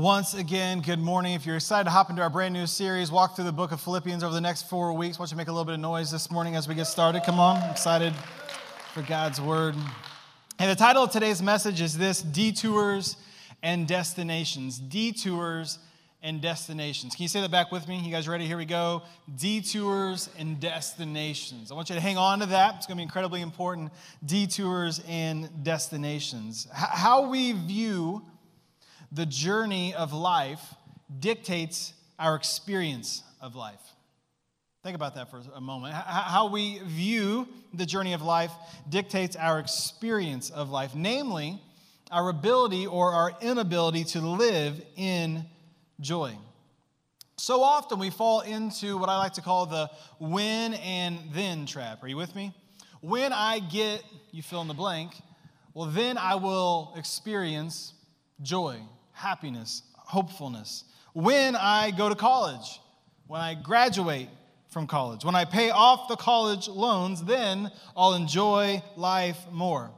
once again, good morning. If you're excited to hop into our brand new series, walk through the book of Philippians over the next four weeks. Why don't you make a little bit of noise this morning as we get started? Come on, excited for God's word. And the title of today's message is this Detours and Destinations. Detours and Destinations. Can you say that back with me? You guys ready? Here we go. Detours and Destinations. I want you to hang on to that. It's going to be incredibly important. Detours and Destinations. How we view the journey of life dictates our experience of life. Think about that for a moment. How we view the journey of life dictates our experience of life, namely, our ability or our inability to live in joy. So often we fall into what I like to call the when and then trap. Are you with me? When I get, you fill in the blank, well, then I will experience joy happiness, hopefulness. When I go to college, when I graduate from college, when I pay off the college loans, then I'll enjoy life more.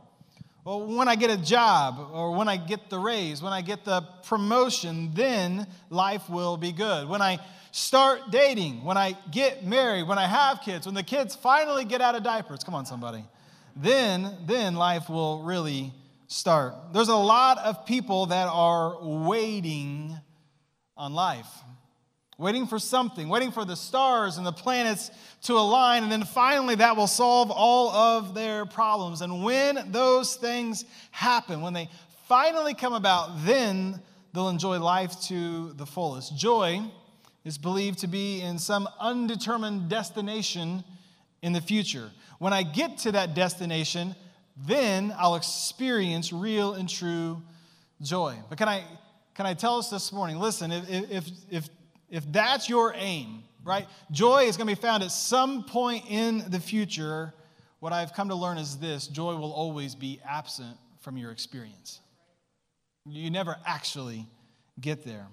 Well, when I get a job or when I get the raise, when I get the promotion, then life will be good. When I start dating, when I get married, when I have kids, when the kids finally get out of diapers, come on, somebody, then, then life will really start. There's a lot of people that are waiting on life, waiting for something, waiting for the stars and the planets to align, and then finally that will solve all of their problems. And when those things happen, when they finally come about, then they'll enjoy life to the fullest. Joy is believed to be in some undetermined destination in the future. When I get to that destination, then I'll experience real and true joy. But can I, can I tell us this morning? Listen, if, if, if, if that's your aim, right? Joy is going to be found at some point in the future. What I've come to learn is this joy will always be absent from your experience. You never actually get there.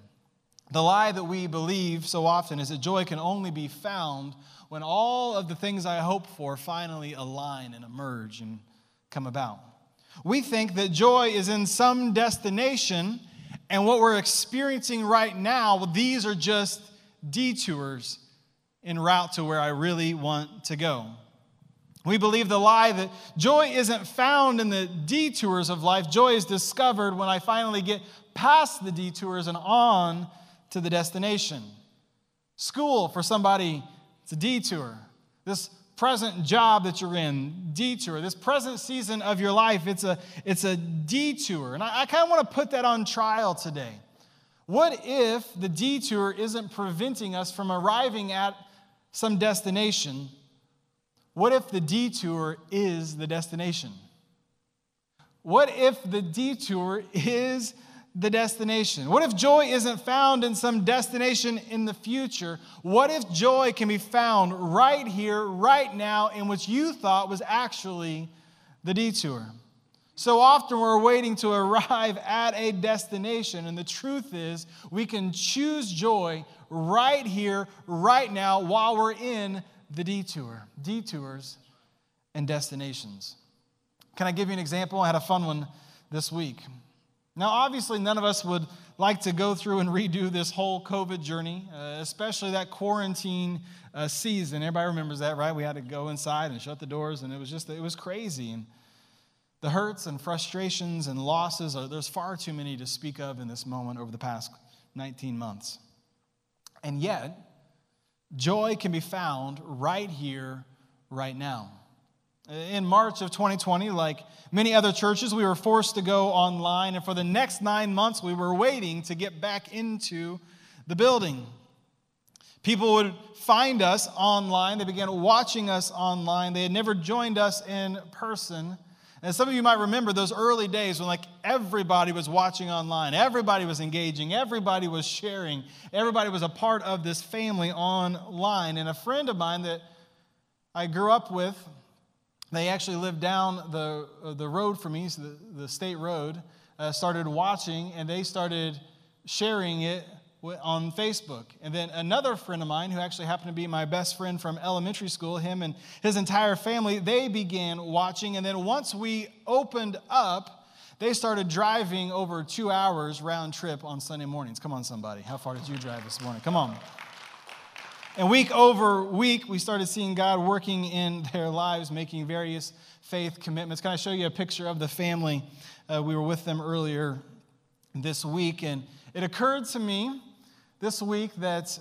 The lie that we believe so often is that joy can only be found when all of the things I hope for finally align and emerge and come about. We think that joy is in some destination, and what we're experiencing right now, well, these are just detours en route to where I really want to go. We believe the lie that joy isn't found in the detours of life. Joy is discovered when I finally get past the detours and on to the destination. School, for somebody, it's a detour. This present job that you're in, detour. This present season of your life, it's a, it's a detour. And I, I kind of want to put that on trial today. What if the detour isn't preventing us from arriving at some destination? What if the detour is the destination? What if the detour is the destination? What if joy isn't found in some destination in the future? What if joy can be found right here, right now, in which you thought was actually the detour? So often we're waiting to arrive at a destination, and the truth is, we can choose joy right here, right now, while we're in the detour. Detours and destinations. Can I give you an example? I had a fun one this week. Now, obviously, none of us would like to go through and redo this whole COVID journey, uh, especially that quarantine uh, season. Everybody remembers that, right? We had to go inside and shut the doors, and it was just, it was crazy. And the hurts and frustrations and losses, are, there's far too many to speak of in this moment over the past 19 months. And yet, joy can be found right here, right now. In March of 2020, like many other churches, we were forced to go online, and for the next nine months, we were waiting to get back into the building. People would find us online, they began watching us online. They had never joined us in person. And some of you might remember those early days when like everybody was watching online, everybody was engaging, everybody was sharing, everybody was a part of this family online. And a friend of mine that I grew up with, they actually lived down the, uh, the road from me, the, the state road, uh, started watching and they started sharing it on Facebook. And then another friend of mine, who actually happened to be my best friend from elementary school, him and his entire family, they began watching. And then once we opened up, they started driving over two hours round trip on Sunday mornings. Come on, somebody. How far did you drive this morning? Come on. And week over week, we started seeing God working in their lives, making various faith commitments. Can I show you a picture of the family? Uh, we were with them earlier this week, and it occurred to me this week that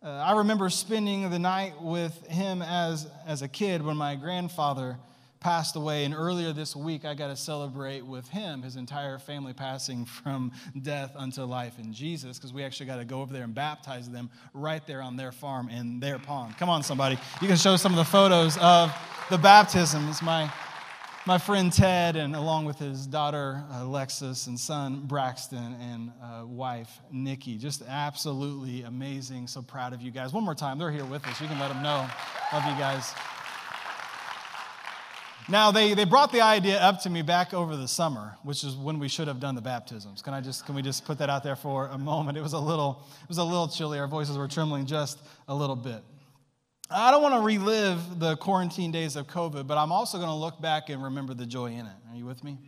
uh, I remember spending the night with him as, as a kid when my grandfather passed away. And earlier this week, I got to celebrate with him, his entire family passing from death unto life in Jesus, because we actually got to go over there and baptize them right there on their farm in their pond. Come on, somebody. You can show some of the photos of the baptisms. My my friend Ted, and along with his daughter Alexis and son Braxton and uh, wife Nikki. Just absolutely amazing. So proud of you guys. One more time, they're here with us. You can let them know. Love you guys. Now, they, they brought the idea up to me back over the summer, which is when we should have done the baptisms. Can, I just, can we just put that out there for a moment? It was a little, it was a little chilly. Our voices were trembling just a little bit. I don't want to relive the quarantine days of COVID, but I'm also going to look back and remember the joy in it. Are you with me?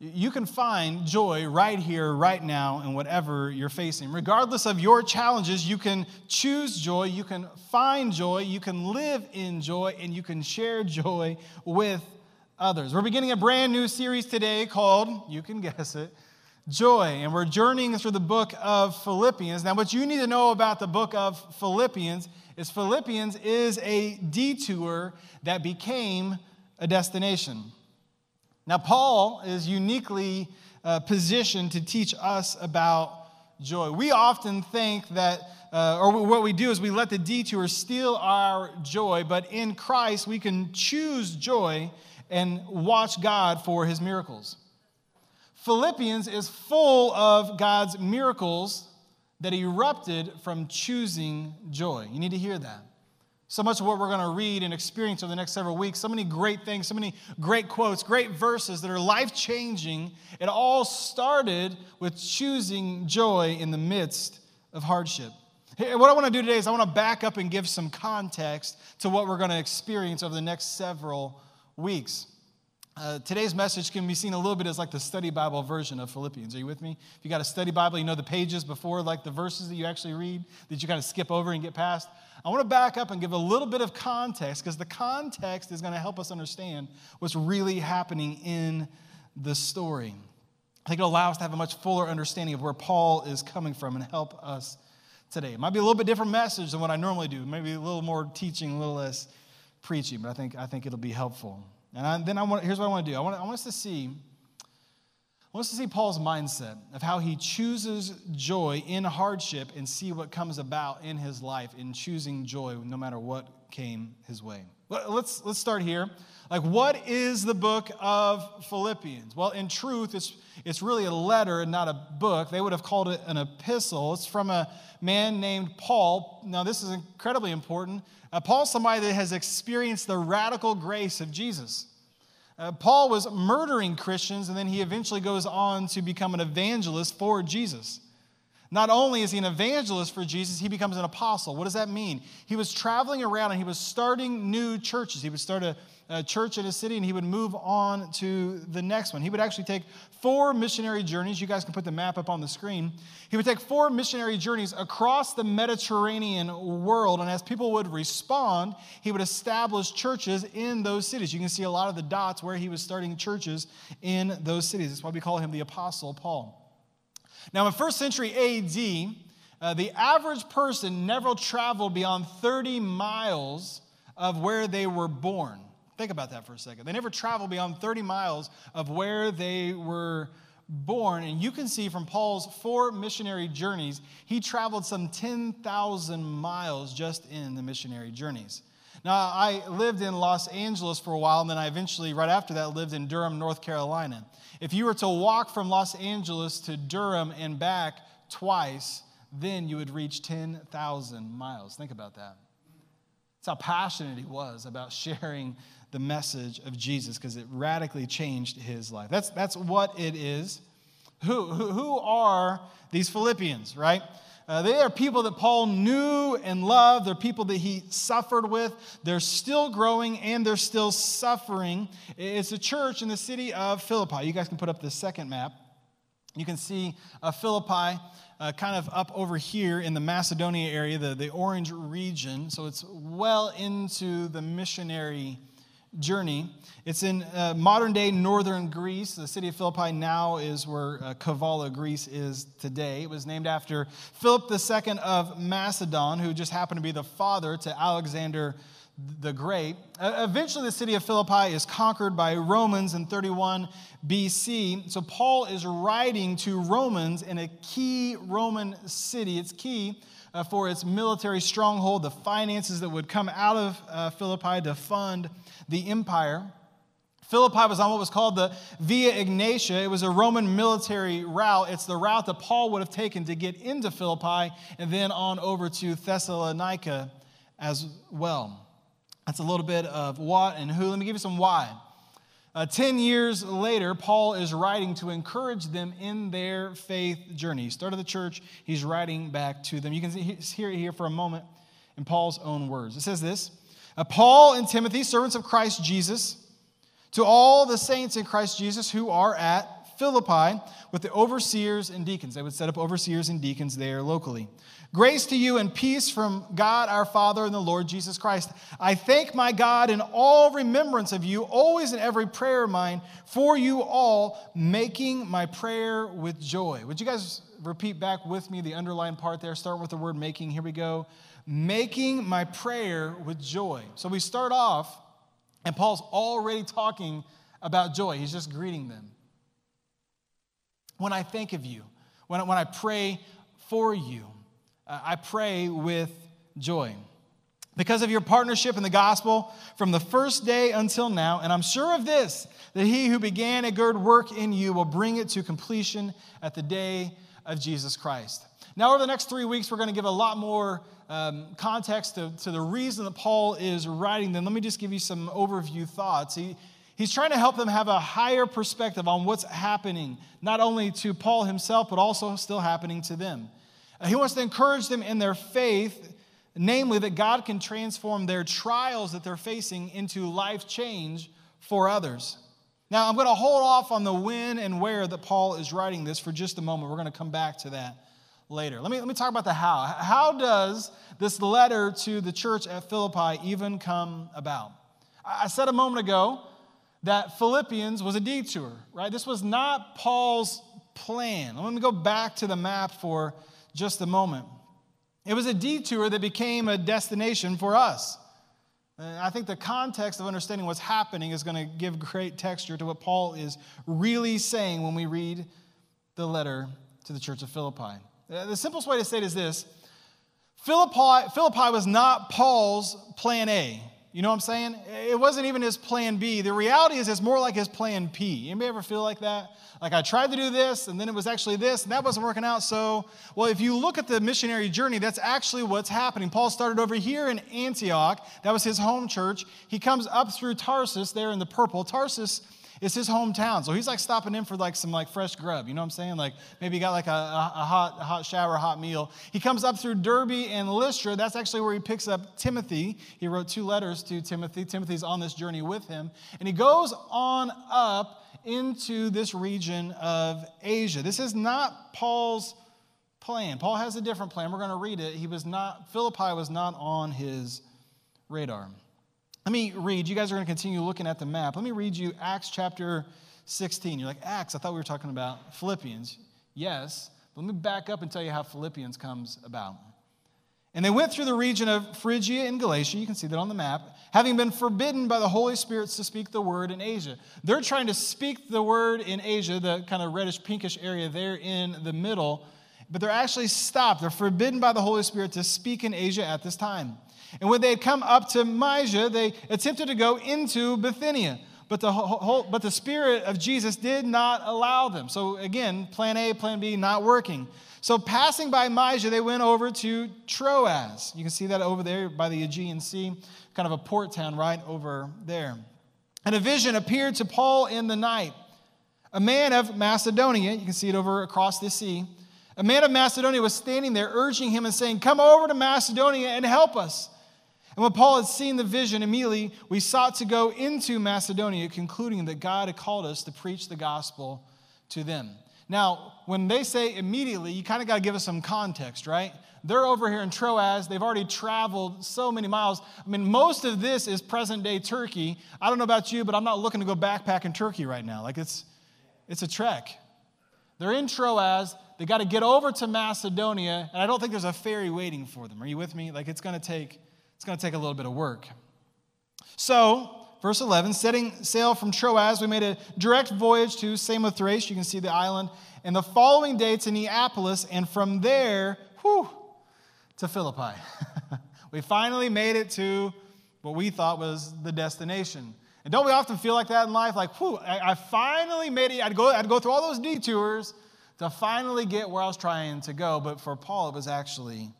You can find joy right here, right now, in whatever you're facing. Regardless of your challenges, you can choose joy, you can find joy, you can live in joy, and you can share joy with others. We're beginning a brand new series today called, you can guess it, Joy. And we're journeying through the book of Philippians. Now, what you need to know about the book of Philippians is Philippians is a detour that became a destination. Now, Paul is uniquely uh, positioned to teach us about joy. We often think that, uh, or what we do is we let the detour steal our joy, but in Christ we can choose joy and watch God for his miracles. Philippians is full of God's miracles that erupted from choosing joy. You need to hear that. So much of what we're going to read and experience over the next several weeks, so many great things, so many great quotes, great verses that are life changing. It all started with choosing joy in the midst of hardship. What I want to do today is I want to back up and give some context to what we're going to experience over the next several weeks. Uh, today's message can be seen a little bit as like the study Bible version of Philippians. Are you with me? If you got a study Bible, you know the pages before, like the verses that you actually read that you kind of skip over and get past. I want to back up and give a little bit of context because the context is going to help us understand what's really happening in the story. I think it'll allow us to have a much fuller understanding of where Paul is coming from and help us today. It might be a little bit different message than what I normally do, maybe a little more teaching, a little less preaching, but I think, I think it'll be helpful. And I, then I want, here's what I want to do I want, I want us to see. I want us to see Paul's mindset of how he chooses joy in hardship and see what comes about in his life in choosing joy no matter what came his way. Let's, let's start here. Like, what is the book of Philippians? Well, in truth, it's, it's really a letter and not a book. They would have called it an epistle. It's from a man named Paul. Now, this is incredibly important uh, Paul's somebody that has experienced the radical grace of Jesus. Uh, Paul was murdering Christians, and then he eventually goes on to become an evangelist for Jesus. Not only is he an evangelist for Jesus, he becomes an apostle. What does that mean? He was traveling around and he was starting new churches. He would start a, a, church in a city and he would move on to the next one. He would actually take four missionary journeys. You guys can put the map up on the screen. He would take four missionary journeys across the Mediterranean world. And as people would respond, he would establish churches in those cities. You can see a lot of the dots where he was starting churches in those cities. That's why we call him the Apostle Paul. Now, in first century AD, uh, the average person never traveled beyond 30 miles of where they were born. Think about that for a second. They never traveled beyond 30 miles of where they were born. And you can see from Paul's four missionary journeys, he traveled some 10,000 miles just in the missionary journeys. Now, I lived in Los Angeles for a while, and then I eventually, right after that, lived in Durham, North Carolina. If you were to walk from Los Angeles to Durham and back twice, then you would reach 10,000 miles. Think about that. That's how passionate he was about sharing the message of Jesus because it radically changed his life. That's, that's what it is. Who, who, who are these Philippians, right? Uh, they are people that Paul knew and loved. They're people that he suffered with. They're still growing and they're still suffering. It's a church in the city of Philippi. You guys can put up the second map. You can see uh, Philippi uh, kind of up over here in the Macedonia area, the, the orange region. So it's well into the missionary journey. It's in uh, modern day northern Greece. The city of Philippi now is where uh, Kavala, Greece is today. It was named after Philip II of Macedon, who just happened to be the father to Alexander the Great. Uh, eventually, the city of Philippi is conquered by Romans in 31 BC. So, Paul is writing to Romans in a key Roman city. It's key uh, for its military stronghold, the finances that would come out of uh, Philippi to fund the empire. Philippi was on what was called the Via Egnatia. It was a Roman military route. It's the route that Paul would have taken to get into Philippi and then on over to Thessalonica as well. That's a little bit of what and who. Let me give you some why. Uh, Ten years later, Paul is writing to encourage them in their faith journey. He started the church, he's writing back to them. You can hear it here for a moment in Paul's own words. It says this uh, Paul and Timothy, servants of Christ Jesus, to all the saints in Christ Jesus who are at Philippi with the overseers and deacons. They would set up overseers and deacons there locally. Grace to you and peace from God our Father and the Lord Jesus Christ. I thank my God in all remembrance of you, always in every prayer of mine, for you all, making my prayer with joy. Would you guys repeat back with me the underlined part there? Start with the word making. Here we go. Making my prayer with joy. So we start off, and Paul's already talking about joy. He's just greeting them. When I think of you, when, when I pray for you, uh, I pray with joy. Because of your partnership in the gospel from the first day until now, and I'm sure of this, that he who began a good work in you will bring it to completion at the day of Jesus Christ. Now, over the next three weeks, we're going to give a lot more um, context to, to the reason that Paul is writing them. Let me just give you some overview thoughts. He, he's trying to help them have a higher perspective on what's happening, not only to Paul himself, but also still happening to them. He wants to encourage them in their faith, namely that God can transform their trials that they're facing into life change for others. Now, I'm going to hold off on the when and where that Paul is writing this for just a moment. We're going to come back to that later. Let me, let me talk about the how. How does this letter to the church at Philippi even come about? I said a moment ago that Philippians was a detour, right? This was not Paul's plan. Let me go back to the map for just a moment. It was a detour that became a destination for us. And I think the context of understanding what's happening is going to give great texture to what Paul is really saying when we read the letter to the church of Philippi. Uh, the simplest way to say it is this Philippi, Philippi was not Paul's plan A. You know what I'm saying? It wasn't even his plan B. The reality is it's more like his plan P. Anybody ever feel like that? Like I tried to do this and then it was actually this and that wasn't working out. So, well, if you look at the missionary journey, that's actually what's happening. Paul started over here in Antioch. That was his home church. He comes up through Tarsus there in the purple. Tarsus it's his hometown. So he's like stopping in for like some like fresh grub. You know what I'm saying? Like maybe he got like a, a, a hot, a hot shower, hot meal. He comes up through Derbe and Lystra. That's actually where he picks up Timothy. He wrote two letters to Timothy. Timothy's on this journey with him. And he goes on up into this region of Asia. This is not Paul's plan. Paul has a different plan. We're going to read it. He was not, Philippi was not on his radar. Let me read. You guys are going to continue looking at the map. Let me read you Acts chapter 16. You're like, Acts, I thought we were talking about Philippians. Yes, but let me back up and tell you how Philippians comes about. And they went through the region of Phrygia and Galatia. You can see that on the map, having been forbidden by the Holy Spirit to speak the word in Asia. They're trying to speak the word in Asia, the kind of reddish pinkish area there in the middle, but they're actually stopped. They're forbidden by the Holy Spirit to speak in Asia at this time. And when they had come up to Mysia, they attempted to go into Bithynia. But the, whole, but the Spirit of Jesus did not allow them. So again, plan A, plan B not working. So passing by Mysia, they went over to Troas. You can see that over there by the Aegean Sea, kind of a port town right over there. And a vision appeared to Paul in the night. A man of Macedonia, you can see it over across the sea, A man of Macedonia was standing there, urging him and saying, Come over to Macedonia and help us. And when Paul had seen the vision, immediately we sought to go into Macedonia, concluding that God had called us to preach the gospel to them. Now, when they say immediately, you kind of got to give us some context, right? They're over here in Troas. They've already traveled so many miles. I mean, most of this is present day Turkey. I don't know about you, but I'm not looking to go backpack in Turkey right now. Like, it's, it's a trek. They're in Troas. They got to get over to Macedonia, and I don't think there's a ferry waiting for them. Are you with me? Like, it's going to take it's going to take a little bit of work. So, verse 11, setting sail from Troas, we made a direct voyage to Samothrace. You can see the island. And the following day to Neapolis, and from there, whew, to Philippi. we finally made it to what we thought was the destination. And don't we often feel like that in life? Like, whew, I, I finally made it. I'd go, I'd go through all those detours to finally get where I was trying to go. But for Paul, it was actually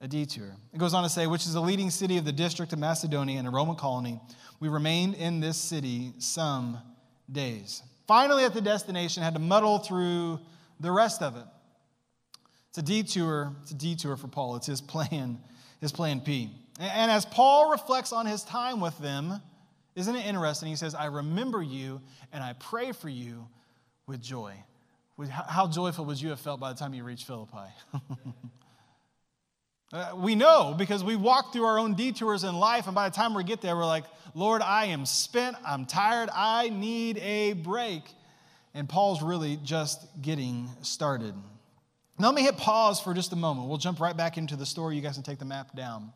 a detour. It goes on to say, which is the leading city of the district of Macedonia and a Roman colony. We remained in this city some days. Finally, at the destination, had to muddle through the rest of it. It's a detour. It's a detour for Paul. It's his plan, his plan P. And as Paul reflects on his time with them, isn't it interesting? He says, I remember you and I pray for you with joy. How joyful would you have felt by the time you reached Philippi? Uh, we know because we walk through our own detours in life, and by the time we get there, we're like, Lord, I am spent, I'm tired, I need a break. And Paul's really just getting started. Now, let me hit pause for just a moment. We'll jump right back into the story. You guys can take the map down.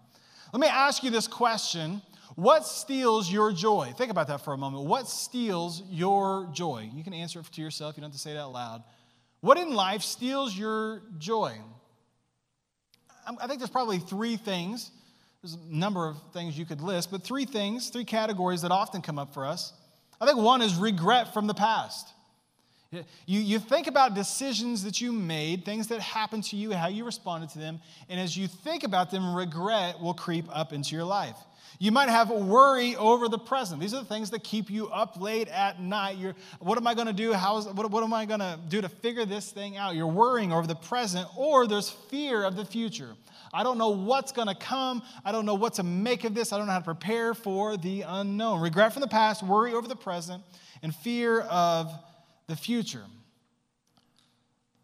Let me ask you this question What steals your joy? Think about that for a moment. What steals your joy? You can answer it to yourself, you don't have to say it out loud. What in life steals your joy? I think there's probably three things. There's a number of things you could list, but three things, three categories that often come up for us. I think one is regret from the past. You, you think about decisions that you made, things that happened to you, how you responded to them, and as you think about them, regret will creep up into your life. You might have worry over the present. These are the things that keep you up late at night. You're, what am I going to do? How is, what, what am I going to do to figure this thing out? You're worrying over the present, or there's fear of the future. I don't know what's going to come. I don't know what to make of this. I don't know how to prepare for the unknown. Regret from the past, worry over the present, and fear of the future.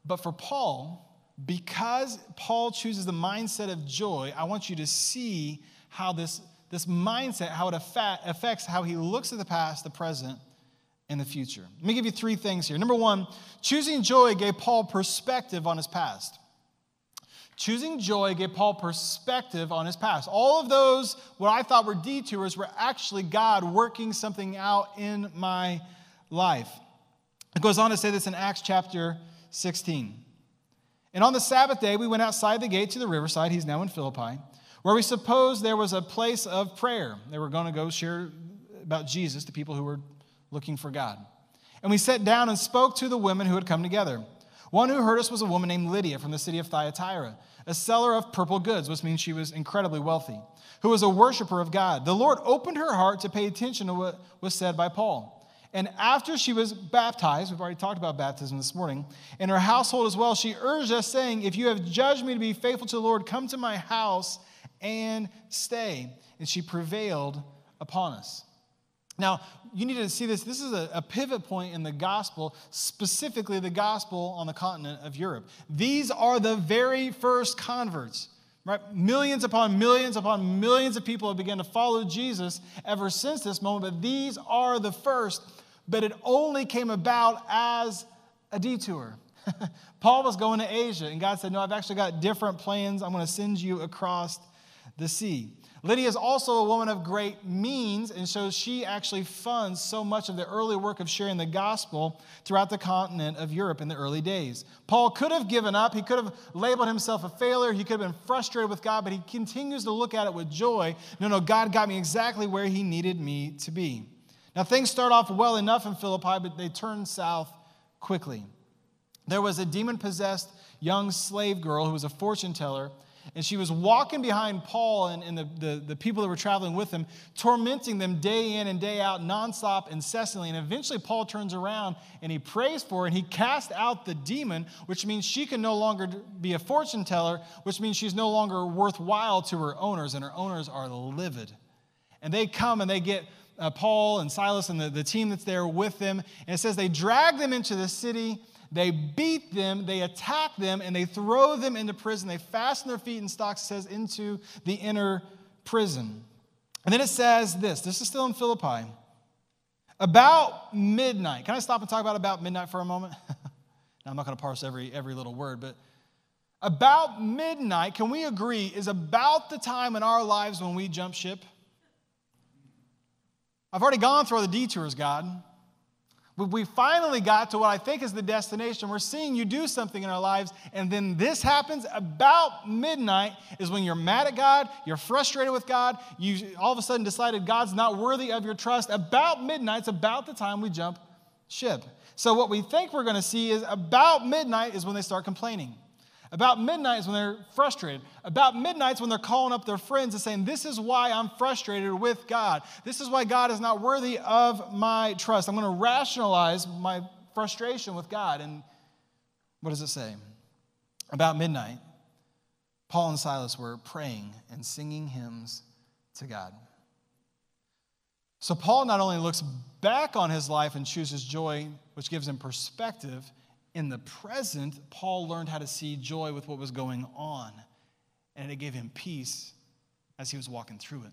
But for Paul, because Paul chooses the mindset of joy, I want you to see how this this mindset, how it affects how he looks at the past, the present, and the future. Let me give you three things here. Number one, choosing joy gave Paul perspective on his past. Choosing joy gave Paul perspective on his past. All of those, what I thought were detours, were actually God working something out in my life. It goes on to say this in Acts chapter 16. And on the Sabbath day, we went outside the gate to the riverside. He's now in Philippi where we suppose there was a place of prayer. They were going to go share about Jesus to people who were looking for God. And we sat down and spoke to the women who had come together. One who heard us was a woman named Lydia from the city of Thyatira, a seller of purple goods, which means she was incredibly wealthy, who was a worshiper of God. The Lord opened her heart to pay attention to what was said by Paul. And after she was baptized, we've already talked about baptism this morning, in her household as well, she urged us, saying, If you have judged me to be faithful to the Lord, come to my house and stay. And she prevailed upon us. Now, you need to see this. This is a, a, pivot point in the gospel, specifically the gospel on the continent of Europe. These are the very first converts, right? Millions upon millions upon millions of people have begun to follow Jesus ever since this moment, but these are the first. But it only came about as a detour. Paul was going to Asia, and God said, No, I've actually got different plans. I'm going to send you across the sea. Lydia is also a woman of great means, and so she actually funds so much of the early work of sharing the gospel throughout the continent of Europe in the early days. Paul could have given up, he could have labeled himself a failure, he could have been frustrated with God, but he continues to look at it with joy. No, no, God got me exactly where he needed me to be. Now, things start off well enough in Philippi, but they turn south quickly. There was a demon possessed young slave girl who was a fortune teller And she was walking behind Paul and, and the, the, the people that were traveling with him, tormenting them day in and day out, nonstop, incessantly. And eventually, Paul turns around and he prays for her and he casts out the demon, which means she can no longer be a fortune teller, which means she's no longer worthwhile to her owners, and her owners are livid. And they come and they get uh, Paul and Silas and the, the team that's there with them. And it says they drag them into the city they beat them, they attack them, and they throw them into prison. They fasten their feet in stocks, it says, into the inner prison. And then it says this this is still in Philippi. About midnight. Can I stop and talk about about midnight for a moment? now, I'm not going to parse every, every little word, but about midnight, can we agree, is about the time in our lives when we jump ship? I've already gone through all the detours, God. We finally got to what I think is the destination. We're seeing you do something in our lives, and then this happens about midnight is when you're mad at God, you're frustrated with God, you all of a sudden decided God's not worthy of your trust. About midnight's about the time we jump ship. So what we think we're going to see is about midnight is when they start complaining. About midnight is when they're frustrated. About midnight is when they're calling up their friends and saying, This is why I'm frustrated with God. This is why God is not worthy of my trust. I'm going to rationalize my frustration with God. And what does it say? About midnight, Paul and Silas were praying and singing hymns to God. So Paul not only looks back on his life and chooses joy, which gives him perspective in the present, Paul learned how to see joy with what was going on, and it gave him peace as he was walking through it.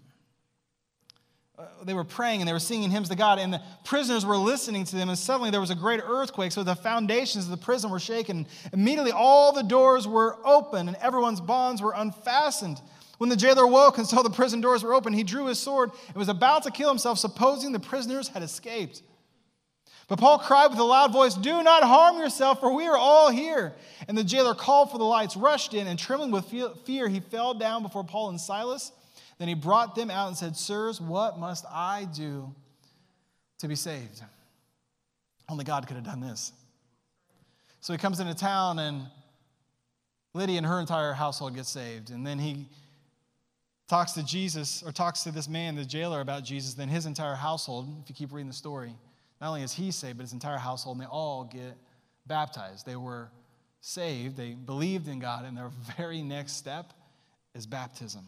Uh, they were praying and they were singing hymns to God, and the prisoners were listening to them. And suddenly there was a great earthquake, so the foundations of the prison were shaken. Immediately, all the doors were open and everyone's bonds were unfastened. When the jailer woke and saw the prison doors were open, he drew his sword and was about to kill himself, supposing the prisoners had escaped. But Paul cried with a loud voice, Do not harm yourself, for we are all here. And the jailer called for the lights, rushed in, and trembling with fear, he fell down before Paul and Silas. Then he brought them out and said, Sirs, what must I do to be saved? Only God could have done this. So he comes into town, and Lydia and her entire household get saved. And then he talks to Jesus, or talks to this man, the jailer, about Jesus. Then his entire household, if you keep reading the story, not only is he saved, but his entire household, and they all get baptized. They were saved, they believed in God, and their very next step is baptism.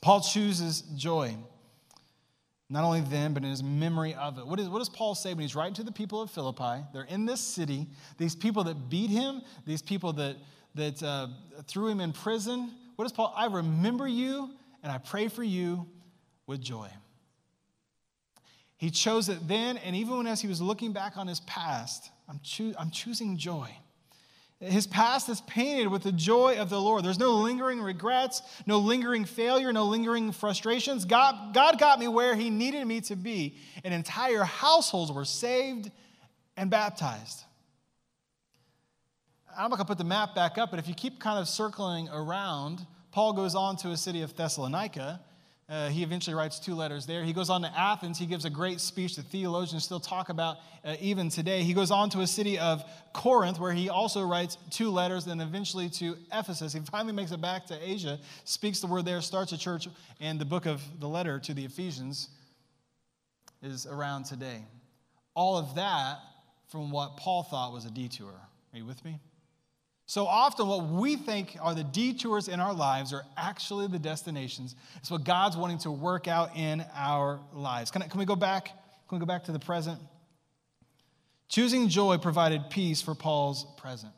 Paul chooses joy, not only then, but in his memory of it. What, is, what does Paul say when he's writing to the people of Philippi? They're in this city, these people that beat him, these people that, that uh, threw him in prison. What does Paul? I remember you and I pray for you with joy. He chose it then, and even when as he was looking back on his past, I'm, choo- I'm choosing joy. His past is painted with the joy of the Lord. There's no lingering regrets, no lingering failure, no lingering frustrations. God, God got me where He needed me to be, and entire households were saved and baptized. I'm not going to put the map back up, but if you keep kind of circling around, Paul goes on to a city of Thessalonica uh, he eventually writes two letters there. He goes on to Athens. He gives a great speech that theologians still talk about uh, even today. He goes on to a city of Corinth, where he also writes two letters, and eventually to Ephesus. He finally makes it back to Asia, speaks the word there, starts a church, and the book of the letter to the Ephesians is around today. All of that from what Paul thought was a detour. Are you with me? So often, what we think are the detours in our lives are actually the destinations. It's what God's wanting to work out in our lives. Can, I, can we go back? Can we go back to the present? Choosing joy provided peace for Paul's present.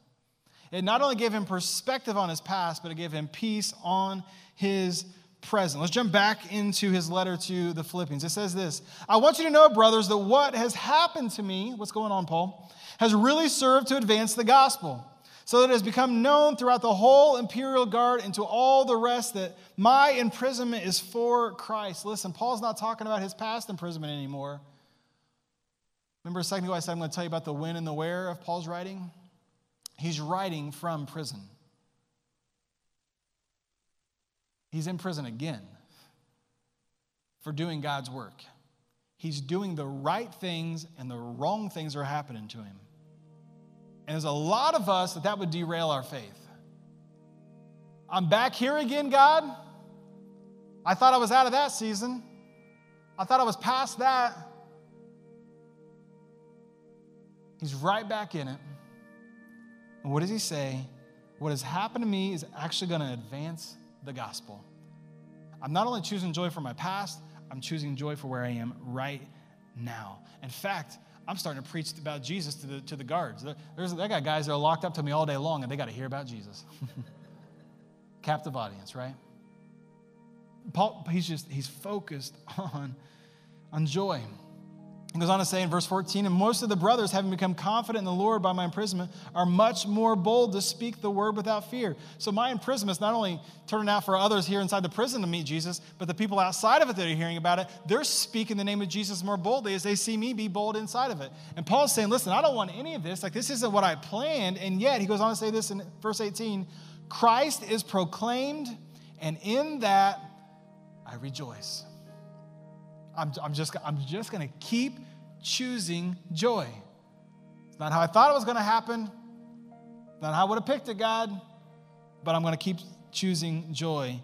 It not only gave him perspective on his past, but it gave him peace on his present. Let's jump back into his letter to the Philippians. It says this I want you to know, brothers, that what has happened to me, what's going on, Paul, has really served to advance the gospel so that it has become known throughout the whole imperial guard and to all the rest that my imprisonment is for Christ. Listen, Paul's not talking about his past imprisonment anymore. Remember a second ago I said I'm going to tell you about the when and the where of Paul's writing? He's writing from prison. He's in prison again for doing God's work. He's doing the right things and the wrong things are happening to him. And there's a lot of us that that would derail our faith. I'm back here again, God. I thought I was out of that season. I thought I was past that. He's right back in it. And what does he say? What has happened to me is actually going to advance the gospel. I'm not only choosing joy for my past, I'm choosing joy for where I am right now. In fact, I'm starting to preach about Jesus to the, to the guards. There's, I got guys that are locked up to me all day long and they got to hear about Jesus. Captive audience, right? Paul, he's just, he's focused on, on joy. He goes on to say in verse 14, and most of the brothers, having become confident in the Lord by my imprisonment, are much more bold to speak the word without fear. So my imprisonment is not only turning out for others here inside the prison to meet Jesus, but the people outside of it that are hearing about it, they're speaking the name of Jesus more boldly as they see me be bold inside of it. And Paul's saying, listen, I don't want any of this. Like, this isn't what I planned. And yet, he goes on to say this in verse 18 Christ is proclaimed, and in that I rejoice. I'm, I'm just, I'm just going to keep choosing joy. It's not how I thought it was going to happen, not how I would have picked it, God, but I'm going to keep choosing joy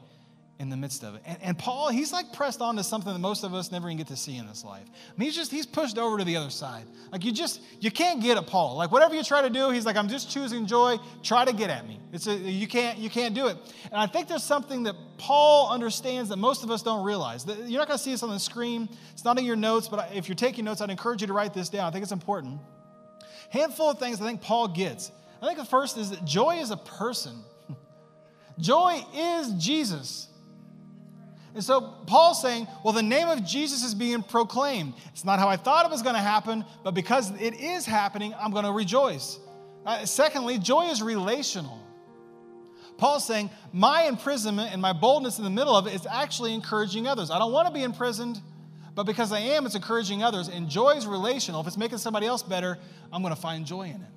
in the midst of it. And, and, Paul, he's like pressed on to something that most of us never even get to see in this life. I mean, he's just, he's pushed over to the other side. Like you just, you can't get at Paul. Like whatever you try to do, he's like, I'm just choosing joy. Try to get at me. It's a, you can't, you can't do it. And I think there's something that Paul understands that most of us don't realize. You're not going to see this on the screen. It's not in your notes, but if you're taking notes, I'd encourage you to write this down. I think it's important. Handful of things I think Paul gets. I think the first is that joy is a person. joy is Jesus. And so Paul's saying, well, the name of Jesus is being proclaimed. It's not how I thought it was going to happen, but because it is happening, I'm going to rejoice. Uh, secondly, joy is relational. Paul's saying, my imprisonment and my boldness in the middle of it is actually encouraging others. I don't want to be imprisoned, but because I am, it's encouraging others. And joy is relational. If it's making somebody else better, I'm going to find joy in it.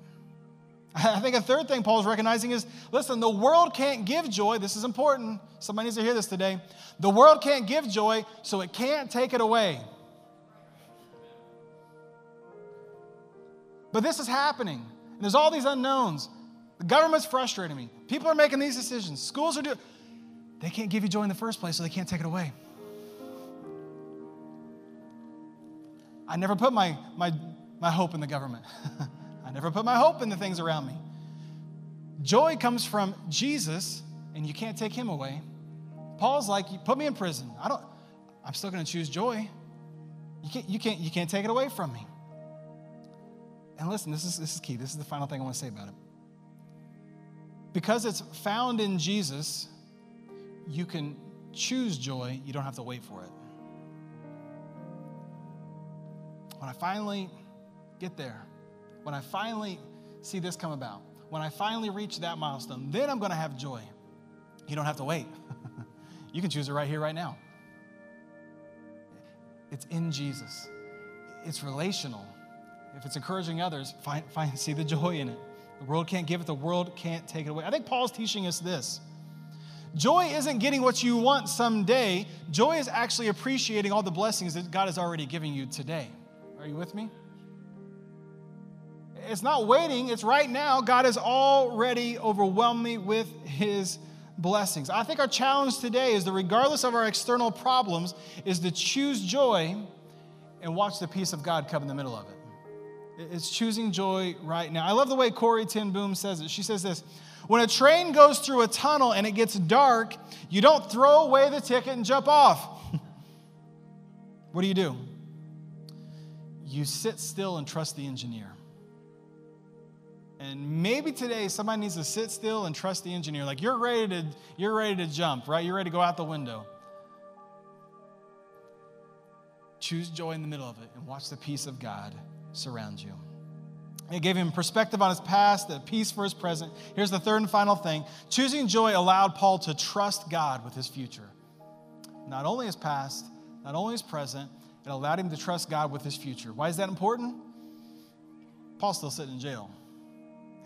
I think a third thing Paul's recognizing is listen, the world can't give joy. This is important. Somebody needs to hear this today. The world can't give joy, so it can't take it away. But this is happening. And there's all these unknowns. The government's frustrating me. People are making these decisions. Schools are doing, they can't give you joy in the first place, so they can't take it away. I never put my, my, my hope in the government. Never put my hope in the things around me. Joy comes from Jesus, and you can't take him away. Paul's like, put me in prison. I don't, I'm still going to choose joy. You can't, you, can't, you can't take it away from me. And listen, this is, this is key. This is the final thing I want to say about it. Because it's found in Jesus, you can choose joy. You don't have to wait for it. When I finally get there, when I finally see this come about, when I finally reach that milestone, then I'm going to have joy. You don't have to wait. you can choose it right here, right now. It's in Jesus. It's relational. If it's encouraging others, find, find, see the joy in it. The world can't give it, the world can't take it away. I think Paul's teaching us this. Joy isn't getting what you want someday. Joy is actually appreciating all the blessings that God is already giving you today. Are you with me? It's not waiting, it's right now. God has already overwhelmed me with his blessings. I think our challenge today is that regardless of our external problems, is to choose joy and watch the peace of God come in the middle of it. It's choosing joy right now. I love the way Corrie ten Boom says it. She says this When a train goes through a tunnel and it gets dark, you don't throw away the ticket and jump off. what do you do? You sit still and trust the engineer. And maybe today somebody needs to sit still and trust the engineer. Like you're ready to, you're ready to jump, right? You're ready to go out the window. Choose joy in the middle of it and watch the peace of God surround you. It gave him perspective on his past, the peace for his present. Here's the third and final thing choosing joy allowed Paul to trust God with his future. Not only his past, not only his present, it allowed him to trust God with his future. Why is that important? Paul's still sitting in jail.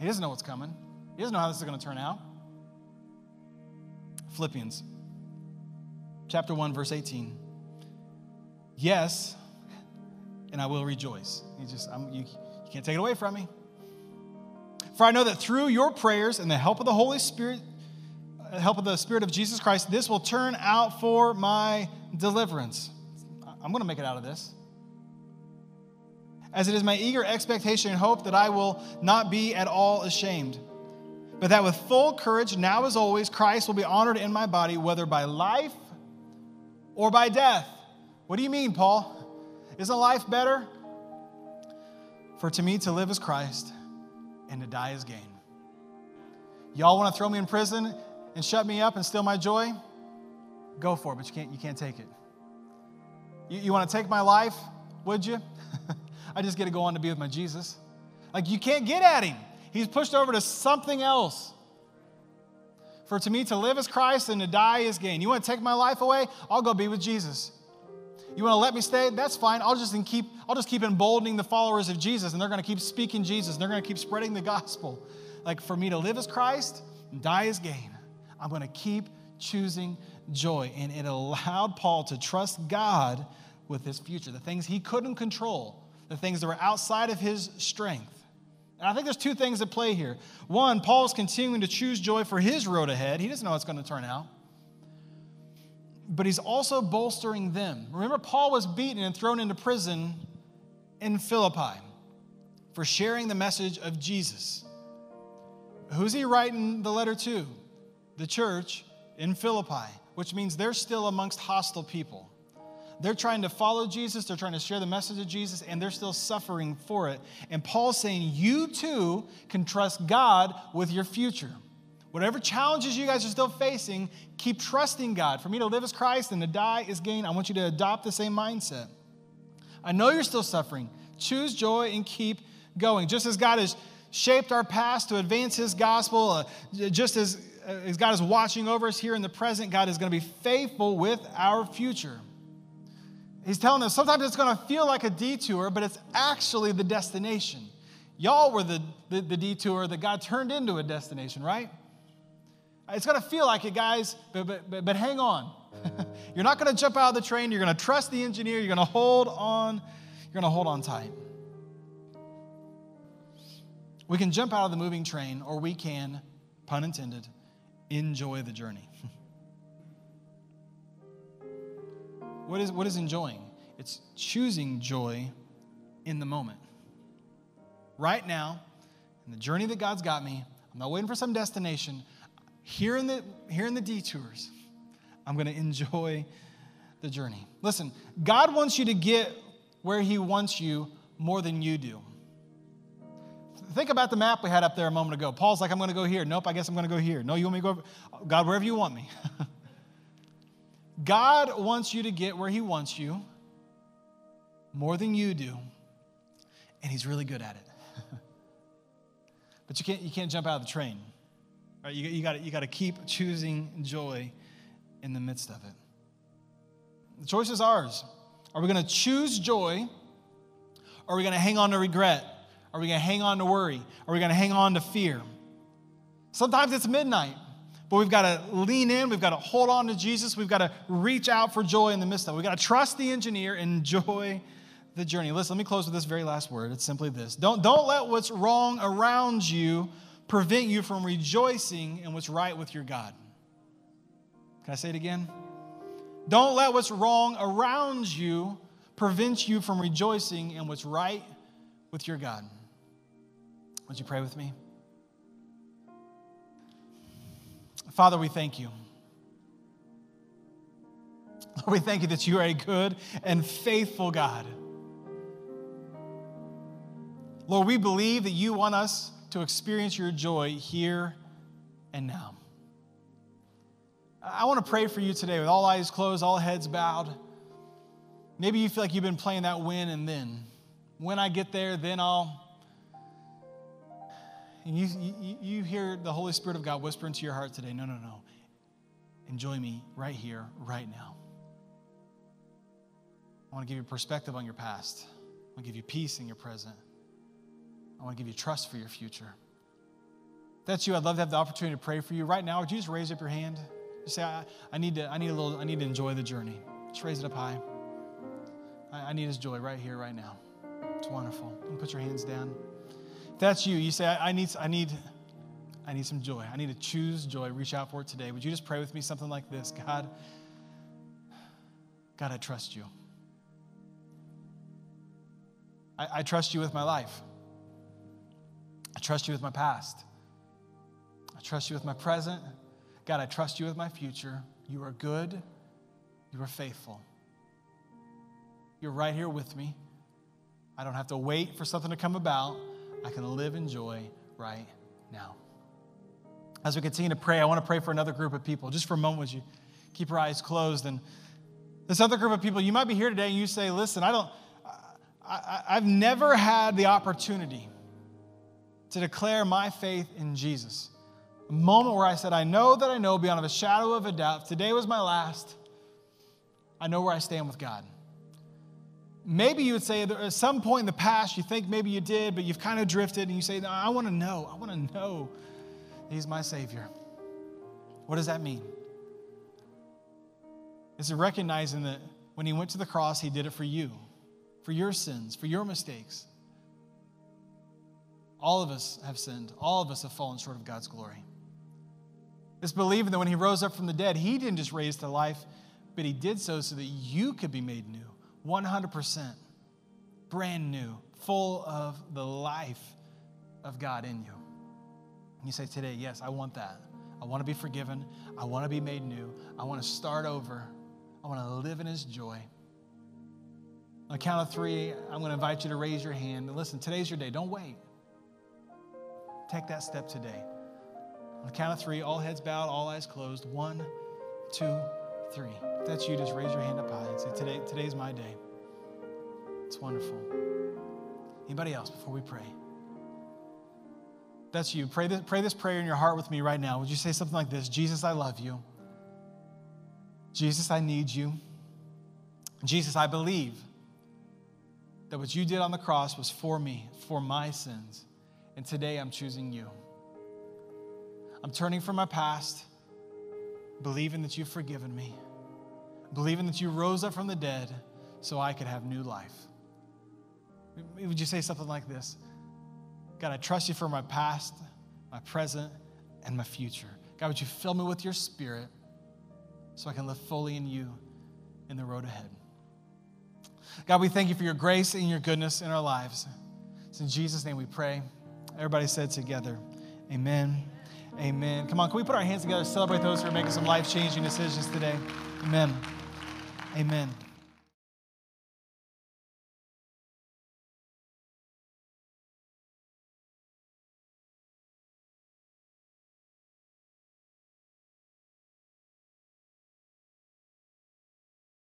He doesn't know what's coming, he doesn't know how this is going to turn out. Philippians chapter 1, verse 18. Yes, and I will rejoice. You just, I'm, you, you can't take it away from me. For I know that through your prayers and the help of the Holy Spirit, the help of the Spirit of Jesus Christ, this will turn out for my deliverance. I'm going to make it out of this. As it is my eager expectation and hope that I will not be at all ashamed, but that with full courage, now as always, Christ will be honored in my body, whether by life or by death. What do you mean, Paul? Isn't life better? For to me to live is Christ, and to die is gain. Y'all want to throw me in prison and shut me up and steal my joy? Go for it, but you can't, you can't take it. You, you want to take my life? Would you? I just get to go on to be with my Jesus. Like, you can't get at him. He's pushed over to something else. For to me, to live is Christ and to die is gain. You want to take my life away? I'll go be with Jesus. You want to let me stay? That's fine. I'll just keep, I'll just keep emboldening the followers of Jesus, and they're going to keep speaking Jesus, and they're going to keep spreading the gospel. Like for me to live as Christ and die as gain, I'm going to keep choosing joy. And it allowed Paul to trust God with his future, the things he couldn't control, the things that were outside of his strength. And I think there's two things at play here. One, Paul's continuing to choose joy for his road ahead. He doesn't know how it's going to turn out. But he's also bolstering them. Remember, Paul was beaten and thrown into prison in Philippi for sharing the message of Jesus. Who's he writing the letter to? The church in Philippi, which means they're still amongst hostile people. They're trying to follow Jesus, they're trying to share the message of Jesus, and they're still suffering for it. And Paul's saying, You too can trust God with your future. Whatever challenges you guys are still facing, keep trusting God. For me to live as Christ and to die is gain. I want you to adopt the same mindset. I know you're still suffering. Choose joy and keep going. Just as God has shaped our past to advance His gospel, uh, just as, uh, as God is watching over us here in the present, God is going to be faithful with our future. He's telling us sometimes it's going to feel like a detour, but it's actually the destination. Y'all were the, the, the detour that God turned into a destination, right? It's going to feel like it, guys, but, but, but, but hang on. you're not going to jump out of the train. You're going to trust the engineer. You're going to hold on. You're going to hold on tight. We can jump out of the moving train, or we can, pun intended, enjoy the journey. What is, what is enjoying? It's choosing joy in the moment. Right now, in the journey that God's got me, I'm not waiting for some destination. Here in the, here in the detours, I'm going to enjoy the journey. Listen, God wants you to get where He wants you more than you do. Think about the map we had up there a moment ago. Paul's like, I'm going to go here. Nope, I guess I'm going to go here. No, you want me to go? God, wherever you want me. God wants you to get where He wants you more than you do, and He's really good at it. but you can't, you can't jump out of the train. Right? You, you got you to keep choosing joy in the midst of it. The choice is ours. Are we going to choose joy, or are we going to hang on to regret? Are we going to hang on to worry? Are we going to hang on to fear? Sometimes it's midnight. But we've got to lean in, we've got to hold on to Jesus, we've got to reach out for joy in the midst of it. We've got to trust the engineer, enjoy the journey. Listen, let me close with this very last word. It's simply this don't, don't let what's wrong around you prevent you from rejoicing in what's right with your God. Can I say it again? Don't let what's wrong around you prevent you from rejoicing in what's right with your God. Would you pray with me? Father, we thank you. Lord, we thank you that you are a good and faithful God. Lord, we believe that you want us to experience your joy here and now. I want to pray for you today with all eyes closed, all heads bowed. Maybe you feel like you've been playing that when and then. When I get there, then I'll and you, you, you hear the Holy Spirit of God whisper into your heart today no, no, no. Enjoy me right here, right now. I want to give you perspective on your past. I want to give you peace in your present. I want to give you trust for your future. If that's you, I'd love to have the opportunity to pray for you. Right now, would you just raise up your hand? Just say, I, I need, to, I, need a little, I need to enjoy the journey. Just raise it up high. I, I need his joy right here, right now. It's wonderful. Put your hands down that's you, you say, I, I, need, I, need, I need some joy. I need to choose joy. Reach out for it today. Would you just pray with me something like this? God, God, I trust you. I, I trust you with my life. I trust you with my past. I trust you with my present. God, I trust you with my future. You are good. You are faithful. You're right here with me. I don't have to wait for something to come about. I can live in joy right now. As we continue to pray, I want to pray for another group of people. Just for a moment, would you keep your eyes closed? And this other group of people, you might be here today and you say, listen, I don't, I, I've never had the opportunity to declare my faith in Jesus. A moment where I said, I know that I know beyond a shadow of a doubt, today was my last. I know where I stand with God. Maybe you would say at some point in the past, you think maybe you did, but you've kind of drifted and you say, no, I want to know. I want to know He's my Savior. What does that mean? It's recognizing that when He went to the cross, He did it for you, for your sins, for your mistakes. All of us have sinned, all of us have fallen short of God's glory. It's believing that when He rose up from the dead, He didn't just raise to life, but He did so so that you could be made new 100%, brand new, full of the life of God in you. And you say today, Yes, I want that. I want to be forgiven. I want to be made new. I want to start over. I want to live in His joy. On the count of three, I'm going to invite you to raise your hand. And listen, today's your day. Don't wait. Take that step today. On the count of three, all heads bowed, all eyes closed. One, two, three. If that's you, just raise your hand up high and say, Today, today's my day. It's wonderful. Anybody else before we pray? That's you. Pray this, pray this prayer in your heart with me right now. Would you say something like this Jesus, I love you. Jesus, I need you. Jesus, I believe that what you did on the cross was for me, for my sins. And today I'm choosing you. I'm turning from my past, believing that you've forgiven me, believing that you rose up from the dead so I could have new life. Would you say something like this? God, I trust you for my past, my present, and my future. God, would you fill me with your spirit so I can live fully in you in the road ahead? God, we thank you for your grace and your goodness in our lives. It's in Jesus' name we pray. Everybody said together, Amen. Amen. Come on, can we put our hands together, to celebrate those who are making some life changing decisions today? Amen. Amen.